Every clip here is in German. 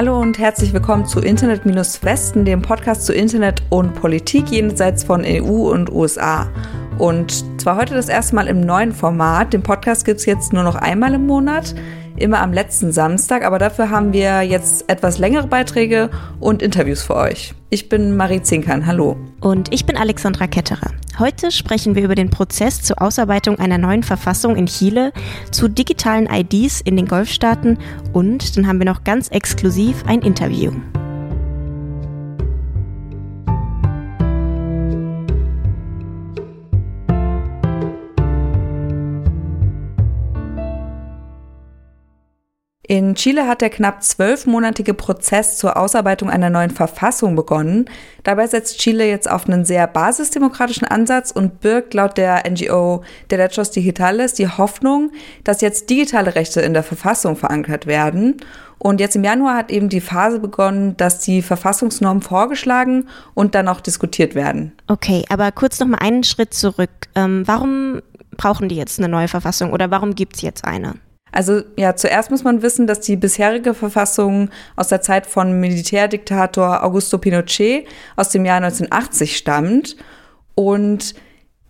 Hallo und herzlich willkommen zu Internet-Westen, dem Podcast zu Internet und Politik jenseits von EU und USA. Und zwar heute das erste Mal im neuen Format. Den Podcast gibt es jetzt nur noch einmal im Monat, immer am letzten Samstag, aber dafür haben wir jetzt etwas längere Beiträge und Interviews für euch. Ich bin Marie Zinkern, hallo. Und ich bin Alexandra Ketterer. Heute sprechen wir über den Prozess zur Ausarbeitung einer neuen Verfassung in Chile, zu digitalen IDs in den Golfstaaten und dann haben wir noch ganz exklusiv ein Interview. In Chile hat der knapp zwölfmonatige Prozess zur Ausarbeitung einer neuen Verfassung begonnen. Dabei setzt Chile jetzt auf einen sehr basisdemokratischen Ansatz und birgt laut der NGO Derechos Digitales die Hoffnung, dass jetzt digitale Rechte in der Verfassung verankert werden. Und jetzt im Januar hat eben die Phase begonnen, dass die Verfassungsnormen vorgeschlagen und dann auch diskutiert werden. Okay, aber kurz noch mal einen Schritt zurück. Ähm, warum brauchen die jetzt eine neue Verfassung oder warum gibt es jetzt eine? Also ja, zuerst muss man wissen, dass die bisherige Verfassung aus der Zeit von Militärdiktator Augusto Pinochet aus dem Jahr 1980 stammt. Und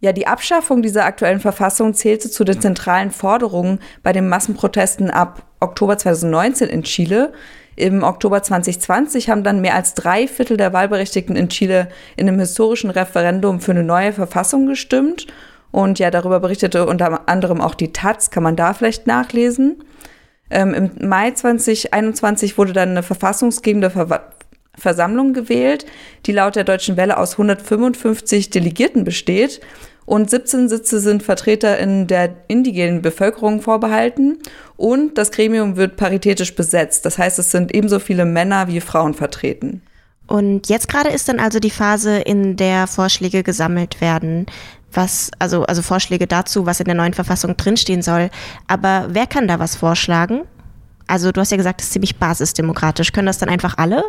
ja, die Abschaffung dieser aktuellen Verfassung zählte zu den zentralen Forderungen bei den Massenprotesten ab Oktober 2019 in Chile. Im Oktober 2020 haben dann mehr als drei Viertel der Wahlberechtigten in Chile in einem historischen Referendum für eine neue Verfassung gestimmt. Und ja, darüber berichtete unter anderem auch die Taz, kann man da vielleicht nachlesen. Ähm, Im Mai 2021 wurde dann eine verfassungsgebende Ver Versammlung gewählt, die laut der Deutschen Welle aus 155 Delegierten besteht. Und 17 Sitze sind Vertreter in der indigenen Bevölkerung vorbehalten. Und das Gremium wird paritätisch besetzt. Das heißt, es sind ebenso viele Männer wie Frauen vertreten. Und jetzt gerade ist dann also die Phase, in der Vorschläge gesammelt werden was, also, also Vorschläge dazu, was in der neuen Verfassung drinstehen soll. Aber wer kann da was vorschlagen? Also du hast ja gesagt, es ist ziemlich basisdemokratisch. Können das dann einfach alle?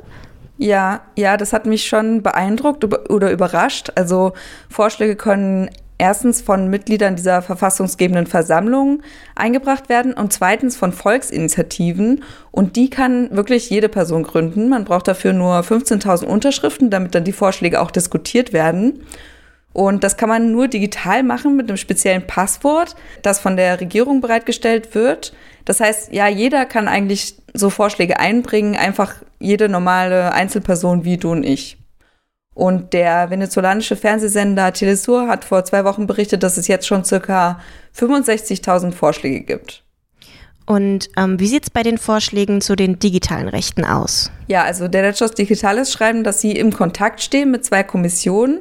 Ja, ja, das hat mich schon beeindruckt oder überrascht. Also Vorschläge können erstens von Mitgliedern dieser verfassungsgebenden Versammlung eingebracht werden und zweitens von Volksinitiativen. Und die kann wirklich jede Person gründen. Man braucht dafür nur 15.000 Unterschriften, damit dann die Vorschläge auch diskutiert werden. Und das kann man nur digital machen mit einem speziellen Passwort, das von der Regierung bereitgestellt wird. Das heißt, ja, jeder kann eigentlich so Vorschläge einbringen, einfach jede normale Einzelperson wie du und ich. Und der venezolanische Fernsehsender Telesur hat vor zwei Wochen berichtet, dass es jetzt schon circa 65.000 Vorschläge gibt. Und ähm, wie sieht es bei den Vorschlägen zu den digitalen Rechten aus? Ja, also Derechos Digitales schreiben, dass sie im Kontakt stehen mit zwei Kommissionen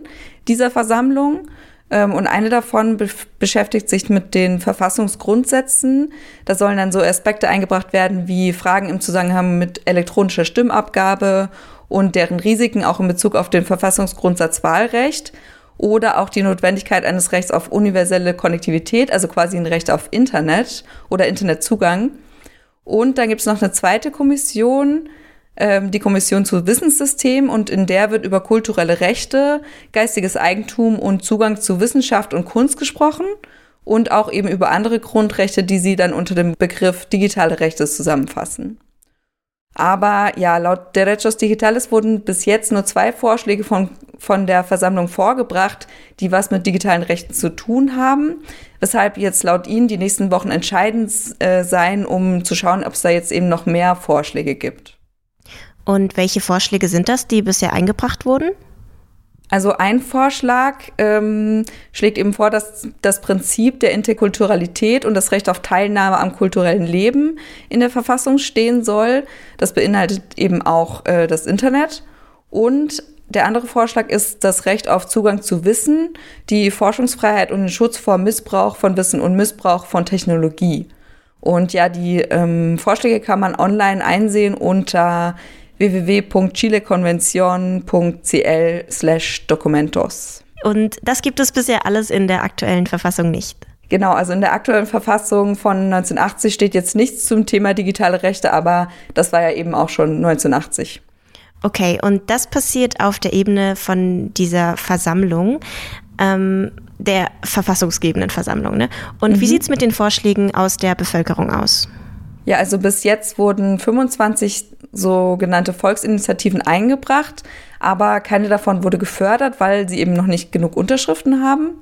dieser Versammlung. Ähm, und eine davon be beschäftigt sich mit den Verfassungsgrundsätzen. Da sollen dann so Aspekte eingebracht werden wie Fragen im Zusammenhang mit elektronischer Stimmabgabe und deren Risiken auch in Bezug auf den Verfassungsgrundsatz Wahlrecht oder auch die Notwendigkeit eines Rechts auf universelle Konnektivität, also quasi ein Recht auf Internet oder Internetzugang. Und dann gibt es noch eine zweite Kommission, ähm, die Kommission zu Wissenssystemen, und in der wird über kulturelle Rechte, geistiges Eigentum und Zugang zu Wissenschaft und Kunst gesprochen und auch eben über andere Grundrechte, die sie dann unter dem Begriff digitale Rechte zusammenfassen. Aber ja, laut Derechos Digitales wurden bis jetzt nur zwei Vorschläge von, von der Versammlung vorgebracht, die was mit digitalen Rechten zu tun haben. Weshalb jetzt laut Ihnen die nächsten Wochen entscheidend äh, sein, um zu schauen, ob es da jetzt eben noch mehr Vorschläge gibt. Und welche Vorschläge sind das, die bisher eingebracht wurden? Also ein Vorschlag ähm, schlägt eben vor, dass das Prinzip der Interkulturalität und das Recht auf Teilnahme am kulturellen Leben in der Verfassung stehen soll. Das beinhaltet eben auch äh, das Internet. Und der andere Vorschlag ist das Recht auf Zugang zu Wissen, die Forschungsfreiheit und den Schutz vor Missbrauch von Wissen und Missbrauch von Technologie. Und ja, die ähm, Vorschläge kann man online einsehen unter www.chilekonvention.cl slash documentos. Und das gibt es bisher alles in der aktuellen Verfassung nicht. Genau, also in der aktuellen Verfassung von 1980 steht jetzt nichts zum Thema digitale Rechte, aber das war ja eben auch schon 1980. Okay, und das passiert auf der Ebene von dieser Versammlung, ähm, der verfassungsgebenden Versammlung. Ne? Und mhm. wie sieht es mit den Vorschlägen aus der Bevölkerung aus? Ja, also bis jetzt wurden 25 sogenannte Volksinitiativen eingebracht, aber keine davon wurde gefördert, weil sie eben noch nicht genug Unterschriften haben.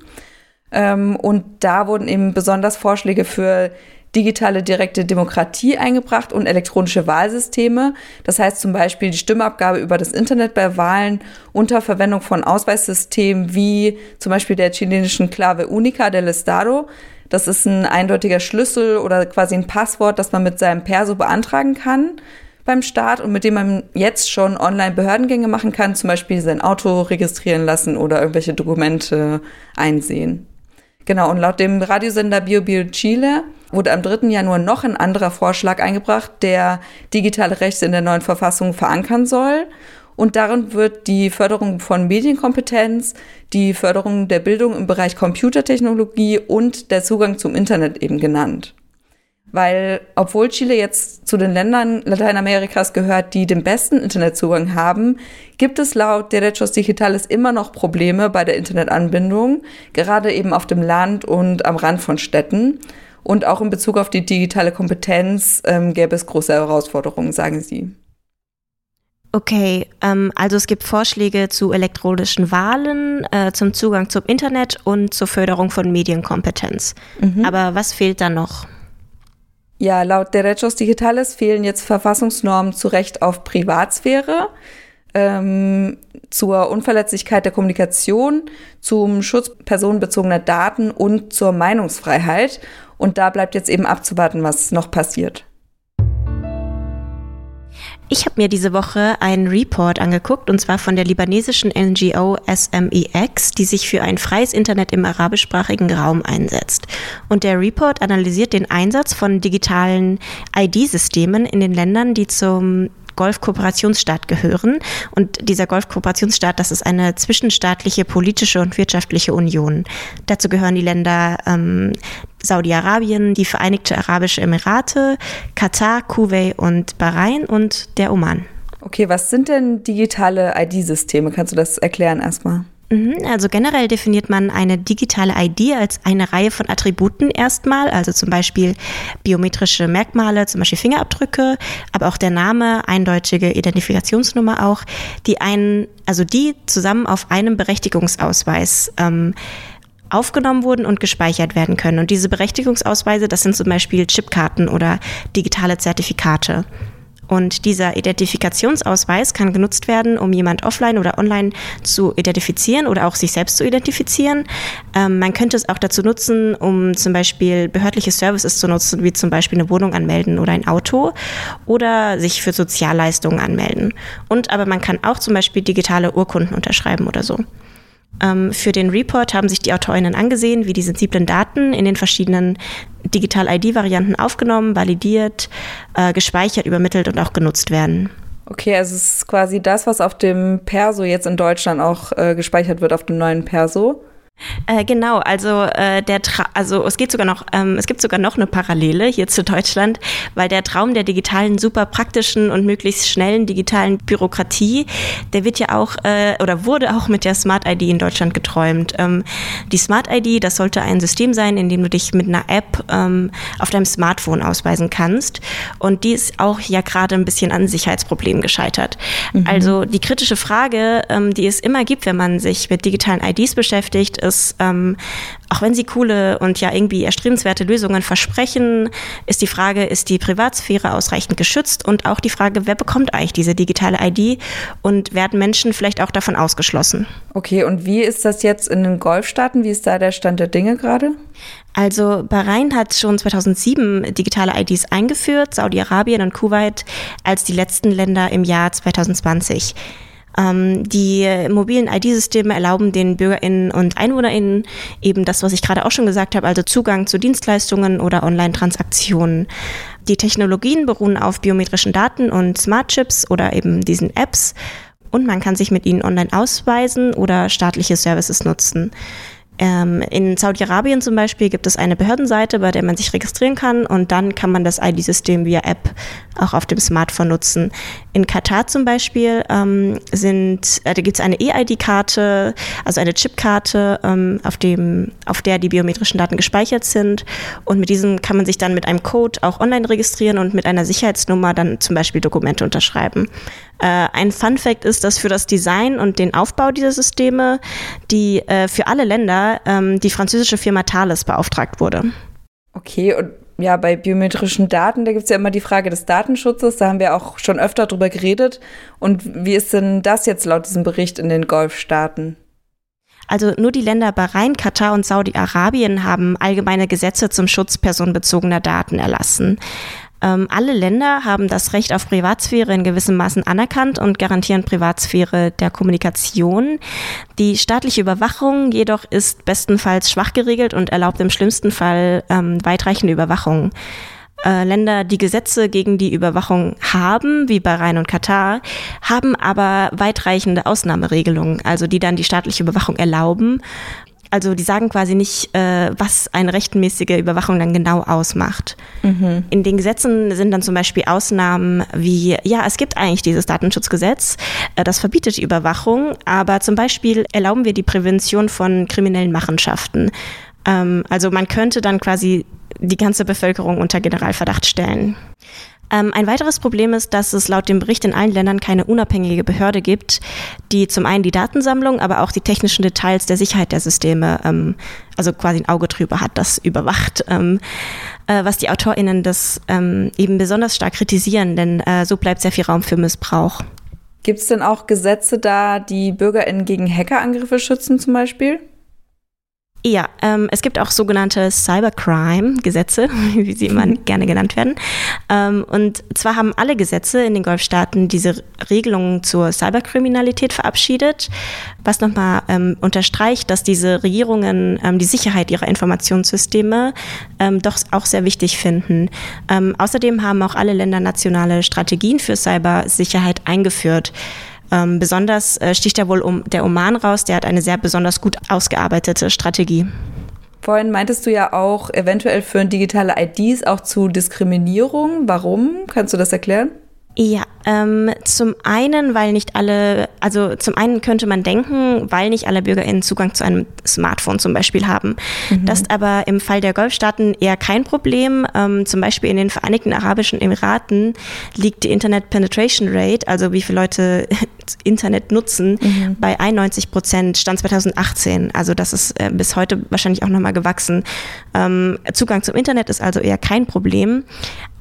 Ähm, und da wurden eben besonders Vorschläge für digitale direkte Demokratie eingebracht und elektronische Wahlsysteme. Das heißt zum Beispiel die Stimmabgabe über das Internet bei Wahlen unter Verwendung von Ausweissystemen wie zum Beispiel der chilenischen Clave Unica del Estado. Das ist ein eindeutiger Schlüssel oder quasi ein Passwort, das man mit seinem Perso beantragen kann beim Staat und mit dem man jetzt schon online Behördengänge machen kann, zum Beispiel sein Auto registrieren lassen oder irgendwelche Dokumente einsehen. Genau, und laut dem Radiosender Bio Bio Chile wurde am 3. Januar noch ein anderer Vorschlag eingebracht, der digitale Rechte in der neuen Verfassung verankern soll. Und darin wird die Förderung von Medienkompetenz, die Förderung der Bildung im Bereich Computertechnologie und der Zugang zum Internet eben genannt. Weil, obwohl Chile jetzt zu den Ländern Lateinamerikas gehört, die den besten Internetzugang haben, gibt es laut Derechos Digitales immer noch Probleme bei der Internetanbindung, gerade eben auf dem Land und am Rand von Städten. Und auch in Bezug auf die digitale Kompetenz ähm, gäbe es große Herausforderungen, sagen sie. Okay, ähm, also es gibt Vorschläge zu elektronischen Wahlen, äh, zum Zugang zum Internet und zur Förderung von Medienkompetenz. Mhm. Aber was fehlt da noch? Ja, laut Derechos Digitales fehlen jetzt Verfassungsnormen zu Recht auf Privatsphäre, ähm, zur Unverletzlichkeit der Kommunikation, zum Schutz personenbezogener Daten und zur Meinungsfreiheit. Und da bleibt jetzt eben abzuwarten, was noch passiert. Ich habe mir diese Woche einen Report angeguckt, und zwar von der libanesischen NGO SMEX, die sich für ein freies Internet im arabischsprachigen Raum einsetzt. Und der Report analysiert den Einsatz von digitalen ID-Systemen in den Ländern, die zum Golfkooperationsstaat gehören. Und dieser Golfkooperationsstaat, das ist eine zwischenstaatliche politische und wirtschaftliche Union. Dazu gehören die Länder ähm, Saudi-Arabien, die Vereinigte Arabische Emirate, Katar, Kuwait und Bahrain und der Oman. Okay, was sind denn digitale ID-Systeme? Kannst du das erklären erstmal? Mhm, also generell definiert man eine digitale ID als eine Reihe von Attributen erstmal, also zum Beispiel biometrische Merkmale, zum Beispiel Fingerabdrücke, aber auch der Name, eindeutige Identifikationsnummer auch, die einen, also die zusammen auf einem Berechtigungsausweis ähm, aufgenommen wurden und gespeichert werden können. Und diese Berechtigungsausweise, das sind zum Beispiel Chipkarten oder digitale Zertifikate. Und dieser Identifikationsausweis kann genutzt werden, um jemand offline oder online zu identifizieren oder auch sich selbst zu identifizieren. Ähm, man könnte es auch dazu nutzen, um zum Beispiel behördliche Services zu nutzen, wie zum Beispiel eine Wohnung anmelden oder ein Auto oder sich für Sozialleistungen anmelden. Und aber man kann auch zum Beispiel digitale Urkunden unterschreiben oder so. Ähm, für den Report haben sich die AutorInnen angesehen, wie die sensiblen Daten in den verschiedenen Digital-ID-Varianten aufgenommen, validiert, äh, gespeichert, übermittelt und auch genutzt werden. Okay, also es ist quasi das, was auf dem Perso jetzt in Deutschland auch äh, gespeichert wird, auf dem neuen Perso. Äh, genau, also äh, der Tra also es geht sogar noch, ähm, es gibt sogar noch eine Parallele hier zu Deutschland, weil der Traum der digitalen, super praktischen und möglichst schnellen digitalen Bürokratie, der wird ja auch äh, oder wurde auch mit der Smart ID in Deutschland geträumt. Ähm, die Smart ID, das sollte ein System sein, in dem du dich mit einer App ähm, auf deinem Smartphone ausweisen kannst. Und die ist auch ja gerade ein bisschen an Sicherheitsproblemen gescheitert. Mhm. Also die kritische Frage, ähm, die es immer gibt, wenn man sich mit digitalen IDs beschäftigt, ist, ähm, auch wenn sie coole und ja irgendwie erstrebenswerte Lösungen versprechen, ist die Frage, ist die Privatsphäre ausreichend geschützt und auch die Frage, wer bekommt eigentlich diese digitale ID und werden Menschen vielleicht auch davon ausgeschlossen? Okay, und wie ist das jetzt in den Golfstaaten? Wie ist da der Stand der Dinge gerade? Also Bahrain hat schon 2007 digitale IDs eingeführt, Saudi-Arabien und Kuwait als die letzten Länder im Jahr 2020. Ähm, die mobilen ID-Systeme erlauben den BürgerInnen und EinwohnerInnen eben das, was ich gerade auch schon gesagt habe, also Zugang zu Dienstleistungen oder Online-Transaktionen. Die Technologien beruhen auf biometrischen Daten und Smart-Chips oder eben diesen Apps und man kann sich mit ihnen online ausweisen oder staatliche Services nutzen. Ähm, in Saudi-Arabien zum Beispiel gibt es eine Behördenseite, bei der man sich registrieren kann und dann kann man das ID-System via App auch auf dem Smartphone nutzen. In Katar zum Beispiel ähm, sind, äh, da gibt es eine EID-Karte, also eine Chipkarte, ähm, auf, dem, auf der die biometrischen Daten gespeichert sind. Und mit diesem kann man sich dann mit einem Code auch online registrieren und mit einer Sicherheitsnummer dann zum Beispiel Dokumente unterschreiben. Äh, ein Fun Fact ist, dass für das Design und den Aufbau dieser Systeme die äh, für alle Länder ähm, die französische Firma Thales beauftragt wurde. Okay, und ja, bei biometrischen Daten, da gibt es ja immer die Frage des Datenschutzes, da haben wir auch schon öfter drüber geredet. Und wie ist denn das jetzt laut diesem Bericht in den Golfstaaten? Also nur die Länder Bahrain, Katar und Saudi-Arabien haben allgemeine Gesetze zum Schutz personenbezogener Daten erlassen. Ähm, alle Länder haben das Recht auf Privatsphäre in gewissem Maßen anerkannt und garantieren Privatsphäre der Kommunikation. Die staatliche Überwachung jedoch ist bestenfalls schwach geregelt und erlaubt im schlimmsten Fall ähm, weitreichende Überwachung. Äh, Länder, die Gesetze gegen die Überwachung haben, wie Bahrain und Katar, haben aber weitreichende Ausnahmeregelungen, also die dann die staatliche Überwachung erlauben also die sagen quasi nicht, äh, was eine rechtmäßige Überwachung dann genau ausmacht. Mhm. In den Gesetzen sind dann zum Beispiel Ausnahmen wie, ja, es gibt eigentlich dieses Datenschutzgesetz, äh, das verbietet die Überwachung, aber zum Beispiel erlauben wir die Prävention von kriminellen Machenschaften. Ähm, also man könnte dann quasi die ganze Bevölkerung unter Generalverdacht stellen. Ähm, ein weiteres Problem ist, dass es laut dem Bericht in allen Ländern keine unabhängige Behörde gibt, die zum einen die Datensammlung, aber auch die technischen Details der Sicherheit der Systeme, ähm, also quasi ein Auge drüber hat, das überwacht. Ähm, äh, was die AutorInnen das ähm, eben besonders stark kritisieren, denn äh, so bleibt sehr viel Raum für Missbrauch. Gibt es denn auch Gesetze da, die BürgerInnen gegen Hackerangriffe schützen zum Beispiel? Ja, ähm, es gibt auch sogenannte Cybercrime-Gesetze, wie sie immer gerne genannt werden. Ähm, und zwar haben alle Gesetze in den Golfstaaten diese Regelungen zur Cyberkriminalität verabschiedet, was nochmal ähm, unterstreicht, dass diese Regierungen ähm, die Sicherheit ihrer Informationssysteme ähm, doch auch sehr wichtig finden. Ähm, außerdem haben auch alle Länder nationale Strategien für Cybersicherheit eingeführt. Ähm, besonders äh, sticht ja wohl um der Oman raus, der hat eine sehr besonders gut ausgearbeitete Strategie. Vorhin meintest du ja auch, eventuell führen digitale IDs auch zu Diskriminierung. Warum? Kannst du das erklären? Ja, ähm, zum einen, weil nicht alle, also zum einen könnte man denken, weil nicht alle BürgerInnen Zugang zu einem Smartphone zum Beispiel haben. Mhm. Das ist aber im Fall der Golfstaaten eher kein Problem. Ähm, zum Beispiel in den Vereinigten Arabischen Emiraten liegt die Internet Penetration Rate, also wie viele Leute Internet nutzen, mhm. bei 91 Prozent, Stand 2018. Also das ist äh, bis heute wahrscheinlich auch nochmal gewachsen. Ähm, Zugang zum Internet ist also eher kein Problem.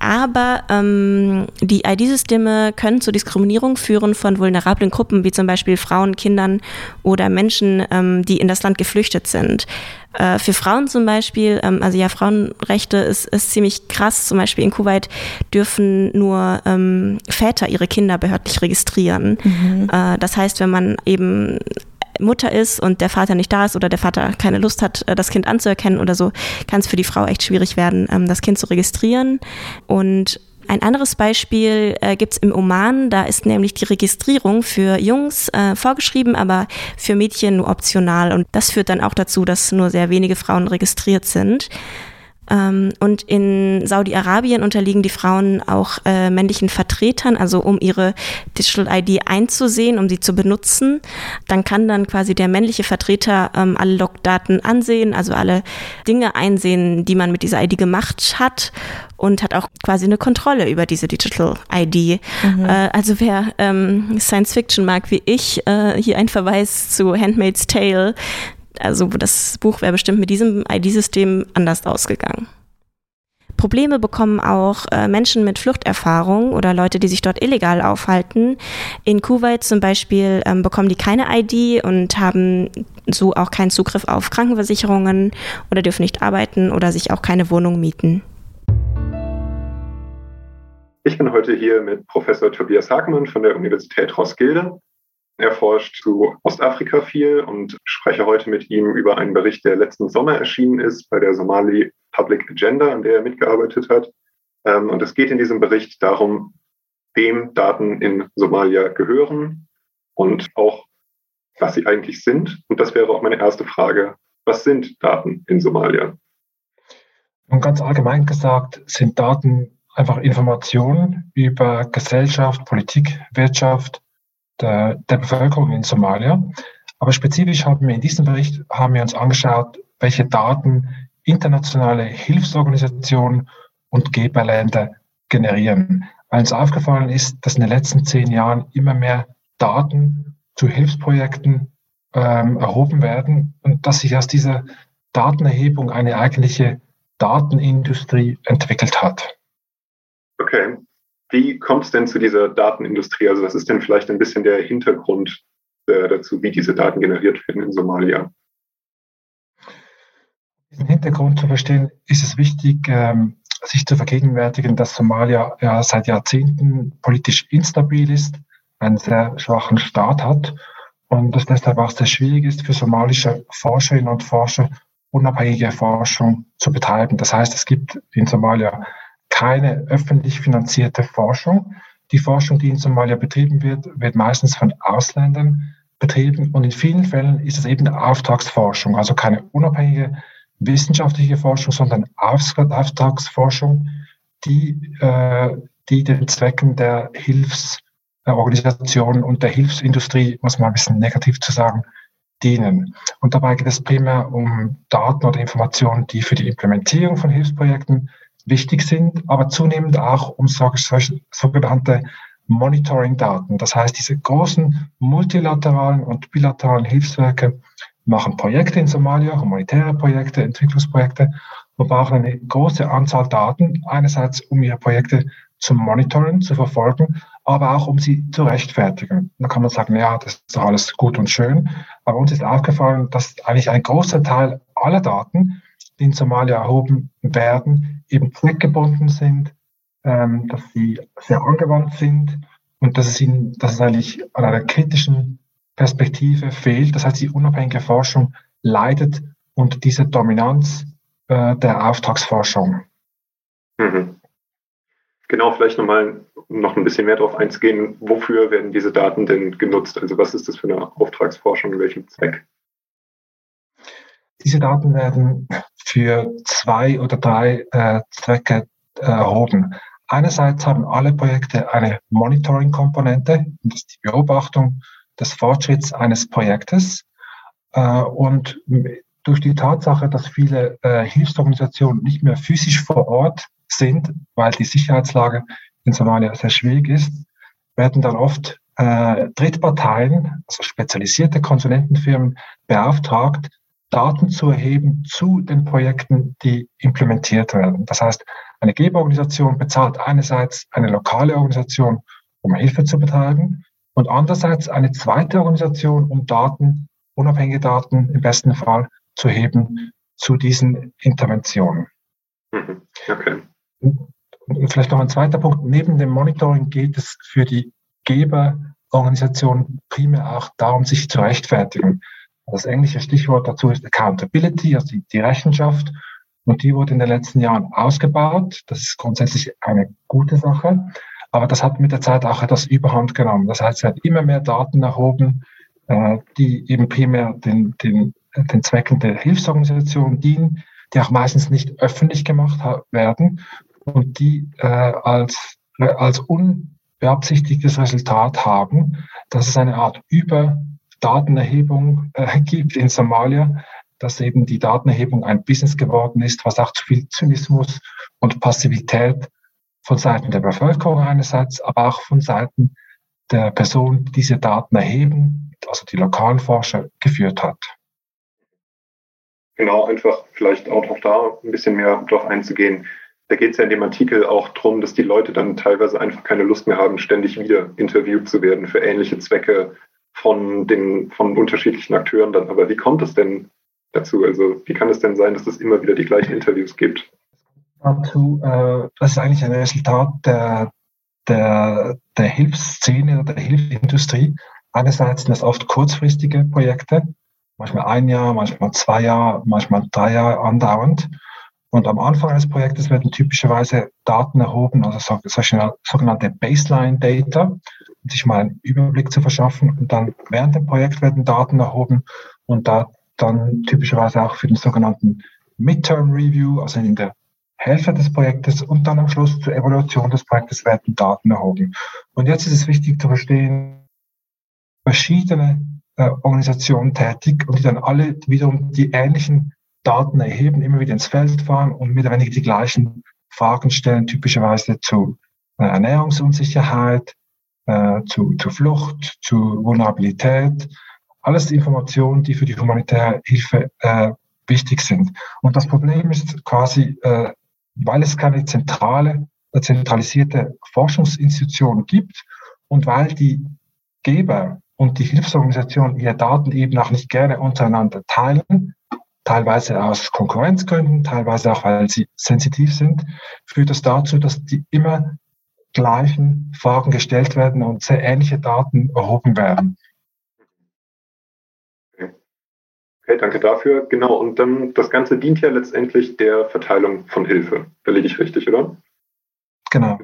Aber ähm, die ID-Systeme können zur Diskriminierung führen von vulnerablen Gruppen, wie zum Beispiel Frauen, Kindern oder Menschen, ähm, die in das Land geflüchtet sind. Äh, für Frauen zum Beispiel, ähm, also ja, Frauenrechte ist, ist ziemlich krass. Zum Beispiel in Kuwait dürfen nur ähm, Väter ihre Kinder behördlich registrieren. Mhm. Äh, das heißt, wenn man eben Mutter ist und der Vater nicht da ist oder der Vater keine Lust hat, äh, das Kind anzuerkennen oder so, kann es für die Frau echt schwierig werden, ähm, das Kind zu registrieren. Und ein anderes Beispiel äh, gibt es im Oman. Da ist nämlich die Registrierung für Jungs äh, vorgeschrieben, aber für Mädchen nur optional. Und das führt dann auch dazu, dass nur sehr wenige Frauen registriert sind. Ähm, und in Saudi-Arabien unterliegen die Frauen auch äh, männlichen Vertretern, also um ihre Digital ID einzusehen, um sie zu benutzen. Dann kann dann quasi der männliche Vertreter ähm, alle Logdaten ansehen, also alle Dinge einsehen, die man mit dieser ID gemacht hat und hat auch quasi eine Kontrolle über diese Digital ID. Mhm. Äh, also wer ähm, Science Fiction mag wie ich, äh, hier ein Verweis zu Handmaid's Tale, also das Buch wäre bestimmt mit diesem ID-System anders ausgegangen. Probleme bekommen auch äh, Menschen mit Fluchterfahrung oder Leute, die sich dort illegal aufhalten. In Kuwait zum Beispiel ähm, bekommen die keine ID und haben so auch keinen Zugriff auf Krankenversicherungen oder dürfen nicht arbeiten oder sich auch keine Wohnung mieten. Ich bin heute hier mit Professor Tobias Hagmann von der Universität Roskilde. Er forscht zu Ostafrika viel und spreche heute mit ihm über einen Bericht, der letzten Sommer erschienen ist bei der Somali Public Agenda, an der er mitgearbeitet hat. Ähm, und es geht in diesem Bericht darum, wem Daten in Somalia gehören und auch, was sie eigentlich sind. Und das wäre auch meine erste Frage. Was sind Daten in Somalia? Und ganz allgemein gesagt sind Daten einfach Informationen über Gesellschaft, Politik, Wirtschaft der, der Bevölkerung in Somalia. Aber spezifisch haben wir in diesem Bericht haben wir uns angeschaut, welche Daten internationale Hilfsorganisationen und Geberländer generieren. Weil uns aufgefallen ist, dass in den letzten zehn Jahren immer mehr Daten zu Hilfsprojekten ähm, erhoben werden und dass sich aus dieser Datenerhebung eine eigentliche Datenindustrie entwickelt hat. Okay. Wie kommt es denn zu dieser Datenindustrie? Also was ist denn vielleicht ein bisschen der Hintergrund äh, dazu, wie diese Daten generiert werden in Somalia? Diesen Hintergrund zu verstehen, ist es wichtig, ähm, sich zu vergegenwärtigen, dass Somalia ja seit Jahrzehnten politisch instabil ist, einen sehr schwachen Staat hat und es deshalb auch sehr schwierig ist für somalische Forscherinnen und Forscher, unabhängige Forschung zu betreiben. Das heißt, es gibt in Somalia keine öffentlich finanzierte Forschung. Die Forschung, die in Somalia betrieben wird, wird meistens von Ausländern betrieben und in vielen Fällen ist es eben Auftragsforschung, also keine unabhängige wissenschaftliche Forschung, sondern Auftragsforschung, die, äh, die den Zwecken der Hilfsorganisationen und der Hilfsindustrie, muss man ein bisschen negativ zu sagen, dienen. Und dabei geht es primär um Daten oder Informationen, die für die Implementierung von Hilfsprojekten wichtig sind, aber zunehmend auch um sogenannte Monitoring-Daten. Das heißt, diese großen multilateralen und bilateralen Hilfswerke machen Projekte in Somalia, humanitäre Projekte, Entwicklungsprojekte und brauchen eine große Anzahl Daten, einerseits um ihre Projekte zu monitoren, zu verfolgen, aber auch um sie zu rechtfertigen. Da kann man sagen, ja, das ist doch alles gut und schön, aber uns ist aufgefallen, dass eigentlich ein großer Teil aller Daten, die in Somalia erhoben werden, eben zweckgebunden sind, ähm, dass sie sehr angewandt sind und dass es ihnen, dass es eigentlich an einer kritischen Perspektive fehlt. Das heißt, die unabhängige Forschung leidet unter dieser Dominanz äh, der Auftragsforschung. Mhm. Genau, vielleicht nochmal noch ein bisschen mehr darauf einzugehen, wofür werden diese Daten denn genutzt? Also was ist das für eine Auftragsforschung, in welchem Zweck? Diese Daten werden für zwei oder drei äh, Zwecke äh, erhoben. Einerseits haben alle Projekte eine Monitoring-Komponente, das ist die Beobachtung des Fortschritts eines Projektes. Äh, und durch die Tatsache, dass viele äh, Hilfsorganisationen nicht mehr physisch vor Ort sind, weil die Sicherheitslage in Somalia sehr schwierig ist, werden dann oft äh, Drittparteien, also spezialisierte Konsulentenfirmen, beauftragt, Daten zu erheben zu den Projekten, die implementiert werden. Das heißt, eine Geberorganisation bezahlt einerseits eine lokale Organisation, um Hilfe zu betreiben, und andererseits eine zweite Organisation, um Daten, unabhängige Daten im besten Fall zu heben zu diesen Interventionen. Mhm. Okay. Und vielleicht noch ein zweiter Punkt. Neben dem Monitoring geht es für die Geberorganisation primär auch darum, sich zu rechtfertigen. Das englische Stichwort dazu ist Accountability, also die, Rechenschaft. Und die wurde in den letzten Jahren ausgebaut. Das ist grundsätzlich eine gute Sache. Aber das hat mit der Zeit auch etwas Überhand genommen. Das heißt, es hat immer mehr Daten erhoben, äh, die eben primär den, den, den Zwecken der Hilfsorganisation dienen, die auch meistens nicht öffentlich gemacht werden und die äh, als, als unbeabsichtigtes Resultat haben, dass es eine Art Überdatenerhebung äh, gibt in Somalia, dass eben die Datenerhebung ein Business geworden ist, was auch zu viel Zynismus und Passivität von Seiten der Bevölkerung einerseits, aber auch von Seiten der Personen, die diese Daten erheben, also die lokalen Forscher, geführt hat. Genau, einfach vielleicht auch noch da ein bisschen mehr darauf einzugehen. Da geht es ja in dem Artikel auch darum, dass die Leute dann teilweise einfach keine Lust mehr haben, ständig wieder interviewt zu werden für ähnliche Zwecke von den von unterschiedlichen Akteuren dann. Aber wie kommt es denn dazu? Also wie kann es denn sein, dass es immer wieder die gleichen Interviews gibt? dazu, äh, das ist eigentlich ein Resultat der, der, der Hilfsszene oder der Hilfsindustrie. Einerseits sind das oft kurzfristige Projekte, manchmal ein Jahr, manchmal zwei Jahre, manchmal drei Jahre andauernd. Und am Anfang eines Projektes werden typischerweise Daten erhoben, also sogenannte Baseline Data, um sich mal einen Überblick zu verschaffen. Und dann während dem Projekt werden Daten erhoben und da dann typischerweise auch für den sogenannten Midterm Review, also in der Helfer des Projektes und dann am Schluss zur Evaluation des Projektes werden Daten erhoben. Und jetzt ist es wichtig zu verstehen, verschiedene äh, Organisationen tätig und die dann alle wiederum die ähnlichen Daten erheben, immer wieder ins Feld fahren und mit wenig die gleichen Fragen stellen, typischerweise zu äh, Ernährungsunsicherheit, äh, zu, zu Flucht, zu Vulnerabilität. Alles Informationen, die für die humanitäre Hilfe äh, wichtig sind. Und das Problem ist quasi, äh, weil es keine zentrale, äh, zentralisierte Forschungsinstitution gibt und weil die Geber und die Hilfsorganisationen ihre Daten eben auch nicht gerne untereinander teilen, teilweise aus Konkurrenzgründen, teilweise auch, weil sie sensitiv sind, führt das dazu, dass die immer gleichen Fragen gestellt werden und sehr ähnliche Daten erhoben werden. Okay, danke dafür. Genau, und dann das Ganze dient ja letztendlich der Verteilung von Hilfe. Da liege ich richtig, oder? Genau.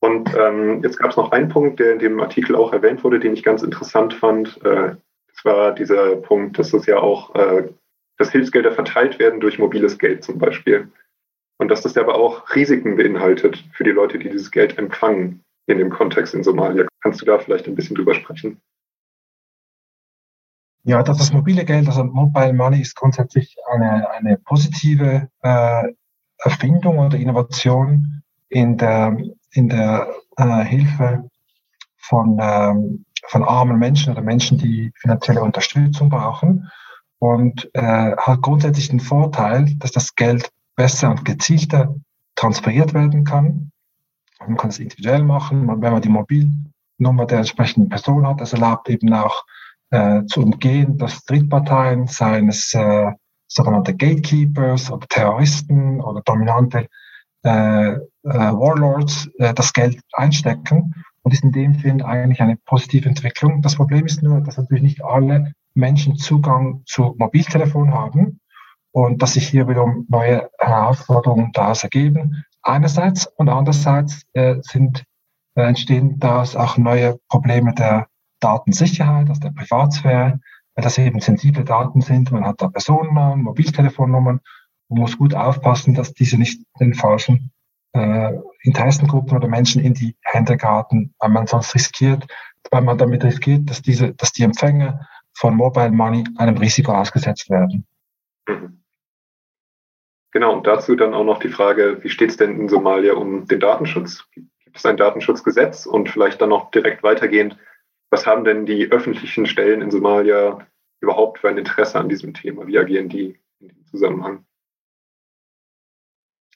Und ähm, jetzt gab es noch einen Punkt, der in dem Artikel auch erwähnt wurde, den ich ganz interessant fand. Äh, das war dieser Punkt, dass es ja auch, äh, dass Hilfsgelder verteilt werden durch mobiles Geld zum Beispiel. Und dass das aber auch Risiken beinhaltet für die Leute, die dieses Geld empfangen in dem Kontext in Somalia. Kannst du da vielleicht ein bisschen drüber sprechen? Ja, das, das mobile Geld, also Mobile Money ist grundsätzlich eine, eine positive äh, Erfindung oder Innovation in der in der äh, Hilfe von, ähm, von armen Menschen oder Menschen, die finanzielle Unterstützung brauchen und äh, hat grundsätzlich den Vorteil, dass das Geld besser und gezielter transferiert werden kann. Man kann es individuell machen, wenn man die Mobilnummer der entsprechenden Person hat. Das erlaubt eben auch äh, zu umgehen, dass Drittparteien, seien es äh, sogenannte Gatekeepers oder Terroristen oder dominante äh, äh, Warlords äh, das Geld einstecken und ist in dem Sinn eigentlich eine positive Entwicklung. Das Problem ist nur, dass natürlich nicht alle Menschen Zugang zu Mobiltelefon haben und dass sich hier wiederum neue Herausforderungen daraus ergeben. Einerseits und andererseits äh, sind, äh, entstehen daraus auch neue Probleme der Datensicherheit, also der Privatsphäre, weil das eben sensible Daten sind. Man hat da Personennamen, Mobiltelefonnummern man muss gut aufpassen, dass diese nicht den falschen äh, Interessengruppen oder Menschen in die Hände geraten, weil man sonst riskiert, weil man damit riskiert, dass diese, dass die Empfänger von Mobile Money einem Risiko ausgesetzt werden. Mhm. Genau, und dazu dann auch noch die Frage, wie steht es denn in Somalia um den Datenschutz? Gibt es ein Datenschutzgesetz? Und vielleicht dann noch direkt weitergehend, was haben denn die öffentlichen Stellen in Somalia überhaupt für ein Interesse an diesem Thema? Wie agieren die in diesem Zusammenhang?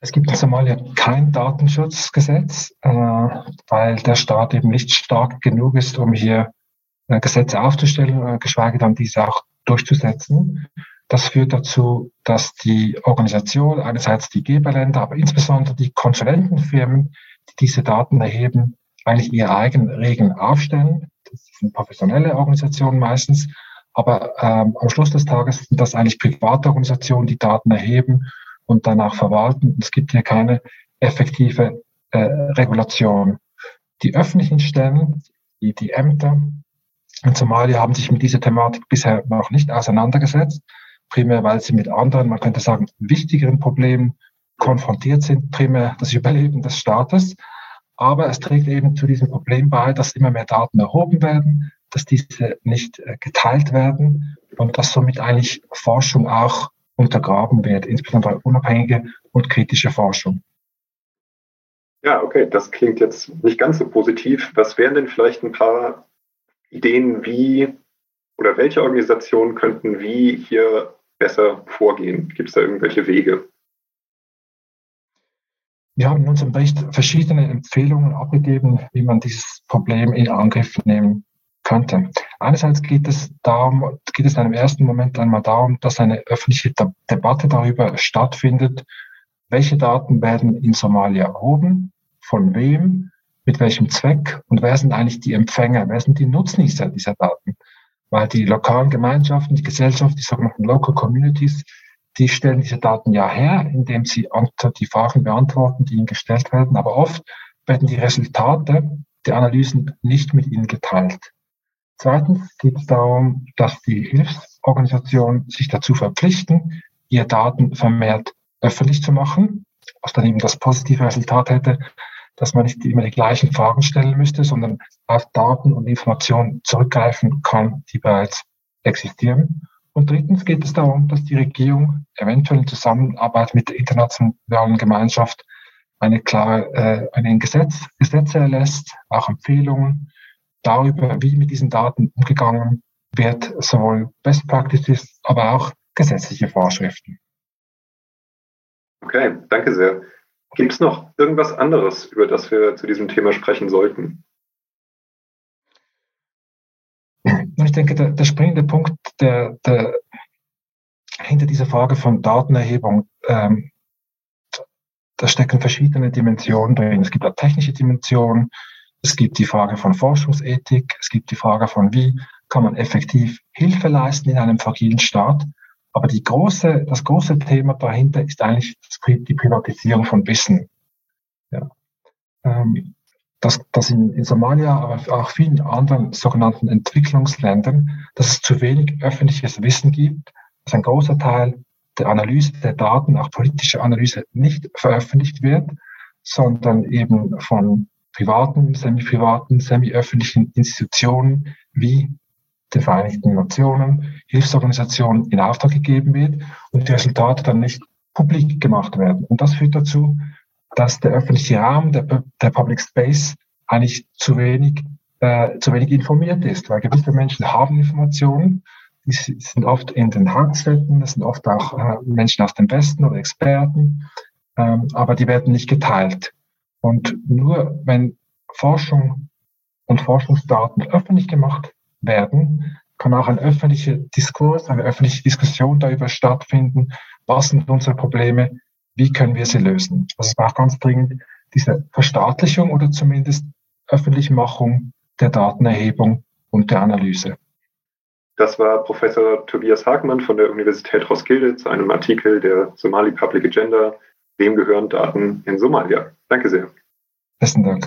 Es gibt in Somalia kein Datenschutzgesetz, äh, weil der Staat eben nicht stark genug ist, um hier Gesetze aufzustellen, äh, geschweige dann diese auch durchzusetzen. Das führt dazu, dass die Organisation, einerseits die Geberländer, aber insbesondere die Konsulentenfirmen, die diese Daten erheben, eigentlich ihre eigenen Regeln aufstellen. Das sind professionelle Organisationen meistens, aber ähm, am Schluss des Tages sind das eigentlich private Organisationen, die Daten erheben und danach verwalten. Es gibt hier keine effektive äh, Regulation. Die öffentlichen Stellen, die, die Ämter in Somalia haben sich mit dieser Thematik bisher noch nicht auseinandergesetzt, primär weil sie mit anderen, man könnte sagen, wichtigeren Problemen konfrontiert sind, primär das Überleben des Staates. Aber es trägt eben zu diesem Problem bei, dass immer mehr Daten erhoben werden, dass diese nicht äh, geteilt werden und dass somit eigentlich Forschung auch untergraben wird, insbesondere unabhängige und kritische Forschung. Ja, okay, das klingt jetzt nicht ganz so positiv. Was wären denn vielleicht ein paar Ideen, wie oder welche Organisationen könnten wie hier besser vorgehen? Gibt es da irgendwelche Wege? Wir haben in unserem Bericht verschiedene Empfehlungen abgegeben, wie man dieses Problem in Angriff nehmen könnte. Einerseits geht es darum, geht es in einem ersten Moment einmal darum, dass eine öffentliche Debatte darüber stattfindet, welche Daten werden in Somalia erhoben, von wem, mit welchem Zweck und wer sind eigentlich die Empfänger, wer sind die Nutznießer dieser Daten. Weil die lokalen Gemeinschaften, die Gesellschaft, die sogenannten Local Communities, die stellen diese Daten ja her, indem sie die Fragen beantworten, die ihnen gestellt werden. Aber oft werden die Resultate der Analysen nicht mit ihnen geteilt. Zweitens geht es darum, dass die Hilfsorganisationen sich dazu verpflichten, ihre Daten vermehrt öffentlich zu machen. was dann eben das positive Resultat hätte, dass man nicht immer die gleichen Fragen stellen müsste, sondern auf Daten und Informationen zurückgreifen kann, die bereits existieren. Und drittens geht es darum, dass die Regierung eventuell in Zusammenarbeit mit der internationalen Gemeinschaft eine klare, äh, einen Gesetz, Gesetze erlässt, auch Empfehlungen darüber, wie mit diesen Daten umgegangen wird, sowohl Best Practices, aber auch gesetzliche Vorschriften. Okay, danke sehr. Gibt es noch irgendwas anderes, über das wir zu diesem Thema sprechen sollten? Ich denke, der, der springende Punkt, der, der hinter dieser Frage von Datenerhebung, ähm, da stecken verschiedene Dimensionen drin. Es gibt eine technische Dimension, es gibt die Frage von Forschungsethik, es gibt die Frage von, wie kann man effektiv Hilfe leisten in einem fragilen Staat. Aber die große, das große Thema dahinter ist eigentlich die Privatisierung von Wissen. Ja. Ähm, dass, dass in, in Somalia, aber auch vielen anderen sogenannten Entwicklungsländern, dass es zu wenig öffentliches Wissen gibt, dass ein großer Teil der Analyse der Daten, auch politische Analyse, nicht veröffentlicht wird, sondern eben von privaten, semi-privaten, semi-öffentlichen Institutionen wie den Vereinigten Nationen, Hilfsorganisationen in Auftrag gegeben wird und die Resultate dann nicht publik gemacht werden. Und das führt dazu, dass der öffentliche Raum, der, der Public Space eigentlich zu wenig, äh, zu wenig informiert ist, weil gewisse Menschen haben Informationen, die sind oft in den Hauptstädten, das sind oft auch äh, Menschen aus dem Westen oder Experten, ähm, aber die werden nicht geteilt. Und nur wenn Forschung und Forschungsdaten öffentlich gemacht werden, kann auch ein öffentlicher Diskurs, eine öffentliche Diskussion darüber stattfinden, was sind unsere Probleme, wie können wir sie lösen. Also es braucht ganz dringend diese Verstaatlichung oder zumindest Öffentlichmachung der Datenerhebung und der Analyse. Das war Professor Tobias Hagmann von der Universität Roskilde zu einem Artikel der Somali Public Agenda, Wem gehören Daten in Somalia? Danke sehr. Besten Dank.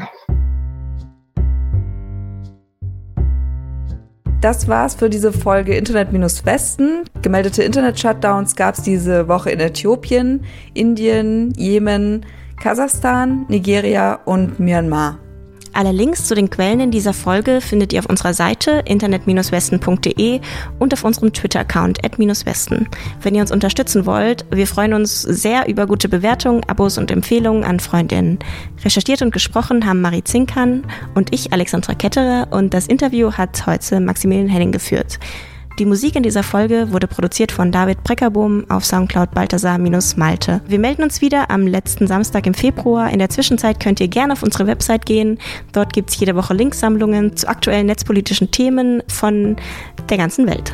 Das war's für diese Folge Internet-Westen. Gemeldete Internet-Shutdowns gab es diese Woche in Äthiopien, Indien, Jemen, Kasachstan, Nigeria und Myanmar. Alle Links zu den Quellen in dieser Folge findet ihr auf unserer Seite internet-westen.de und auf unserem Twitter-Account westen Wenn ihr uns unterstützen wollt, wir freuen uns sehr über gute Bewertungen, Abos und Empfehlungen an Freundinnen. Recherchiert und gesprochen haben Marie Zinkern und ich, Alexandra Ketterer, und das Interview hat heute Maximilian Henning geführt. Die Musik in dieser Folge wurde produziert von David Breckerbohm auf Soundcloud Balthasar-Malte. Wir melden uns wieder am letzten Samstag im Februar. In der Zwischenzeit könnt ihr gerne auf unsere Website gehen. Dort gibt es jede Woche Linksammlungen zu aktuellen netzpolitischen Themen von der ganzen Welt.